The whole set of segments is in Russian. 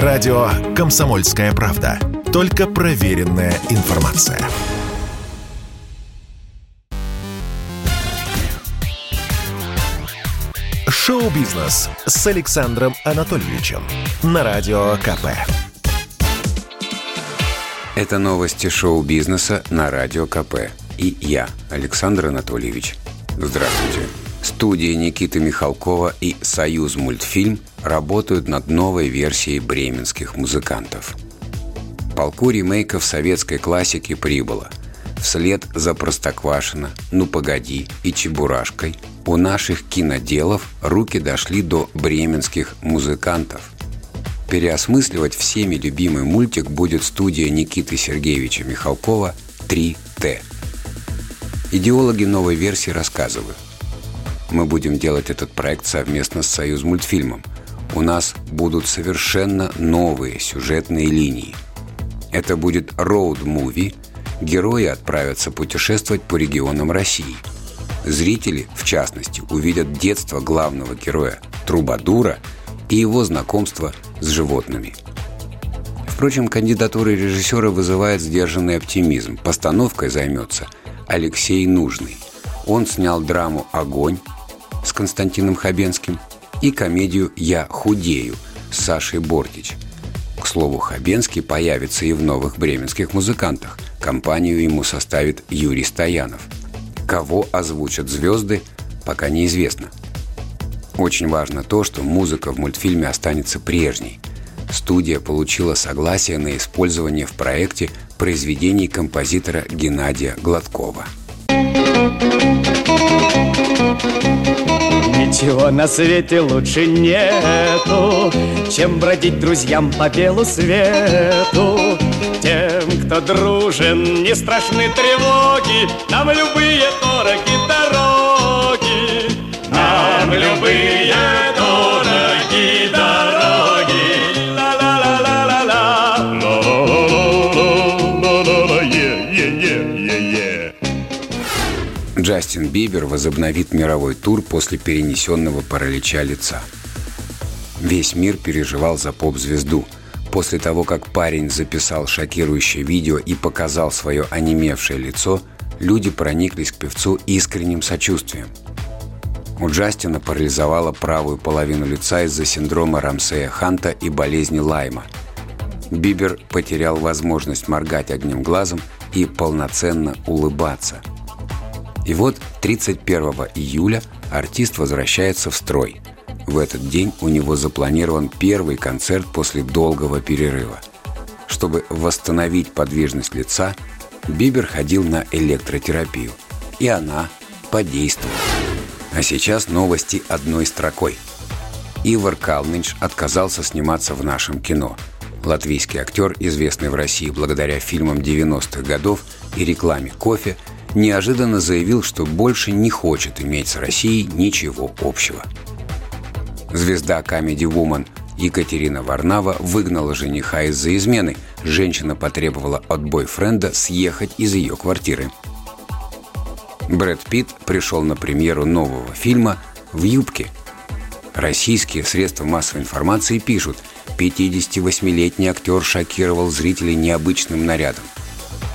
Радио «Комсомольская правда». Только проверенная информация. Шоу-бизнес с Александром Анатольевичем на Радио КП. Это новости шоу-бизнеса на Радио КП. И я, Александр Анатольевич. Здравствуйте. Студия Никиты Михалкова и «Союз мультфильм» работают над новой версией бременских музыкантов. Полку ремейков советской классики прибыло. Вслед за «Простоквашино», «Ну погоди» и «Чебурашкой» у наших киноделов руки дошли до бременских музыкантов. Переосмысливать всеми любимый мультик будет студия Никиты Сергеевича Михалкова «3Т». Идеологи новой версии рассказывают. Мы будем делать этот проект совместно с «Союз мультфильмом». У нас будут совершенно новые сюжетные линии. Это будет роуд-муви. Герои отправятся путешествовать по регионам России. Зрители, в частности, увидят детство главного героя Трубадура и его знакомство с животными. Впрочем, кандидатура режиссера вызывает сдержанный оптимизм. Постановкой займется Алексей Нужный. Он снял драму «Огонь» с Константином Хабенским и комедию «Я худею» с Сашей Бортич. К слову, Хабенский появится и в новых бременских музыкантах. Компанию ему составит Юрий Стоянов. Кого озвучат звезды, пока неизвестно. Очень важно то, что музыка в мультфильме останется прежней. Студия получила согласие на использование в проекте произведений композитора Геннадия Гладкова. Ничего на свете лучше нету, Чем бродить друзьям по белу свету. Тем, кто дружен, не страшны тревоги, Нам любые дороги дороги, Джастин Бибер возобновит мировой тур после перенесенного паралича лица. Весь мир переживал за поп-звезду. После того, как парень записал шокирующее видео и показал свое онемевшее лицо, люди прониклись к певцу искренним сочувствием. У Джастина парализовала правую половину лица из-за синдрома Рамсея Ханта и болезни Лайма. Бибер потерял возможность моргать одним глазом и полноценно улыбаться – и вот 31 июля артист возвращается в строй. В этот день у него запланирован первый концерт после долгого перерыва. Чтобы восстановить подвижность лица, Бибер ходил на электротерапию. И она подействовала. А сейчас новости одной строкой. Ивар Калнинч отказался сниматься в нашем кино. Латвийский актер, известный в России благодаря фильмам 90-х годов и рекламе кофе – неожиданно заявил, что больше не хочет иметь с Россией ничего общего. Звезда Comedy Woman Екатерина Варнава выгнала жениха из-за измены. Женщина потребовала от бойфренда съехать из ее квартиры. Брэд Питт пришел на премьеру нового фильма «В юбке». Российские средства массовой информации пишут, 58-летний актер шокировал зрителей необычным нарядом.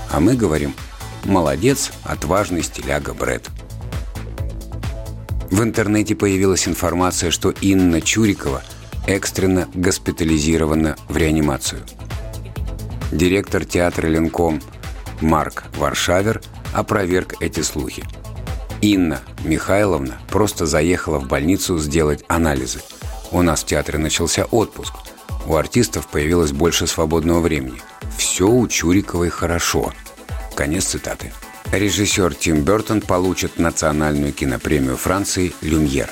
А мы говорим – Молодец, отважный стиляга Брэд. В интернете появилась информация, что Инна Чурикова экстренно госпитализирована в реанимацию. Директор театра «Ленком» Марк Варшавер опроверг эти слухи. Инна Михайловна просто заехала в больницу сделать анализы. У нас в театре начался отпуск. У артистов появилось больше свободного времени. Все у Чуриковой хорошо – Конец цитаты. Режиссер Тим Бертон получит национальную кинопремию Франции «Люмьер».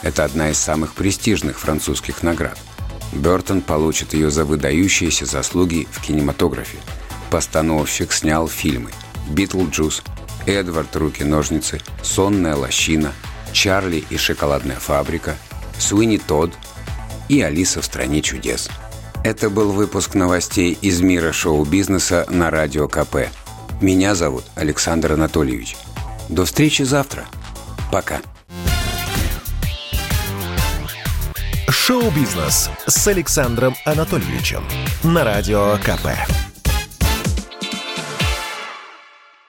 Это одна из самых престижных французских наград. Бертон получит ее за выдающиеся заслуги в кинематографе. Постановщик снял фильмы «Битлджус», «Эдвард. Руки-ножницы», «Сонная лощина», «Чарли и шоколадная фабрика», «Суини Тодд» и «Алиса в стране чудес». Это был выпуск новостей из мира шоу-бизнеса на Радио КП – меня зовут Александр Анатольевич. До встречи завтра. Пока. Шоу-бизнес с Александром Анатольевичем на Радио КП.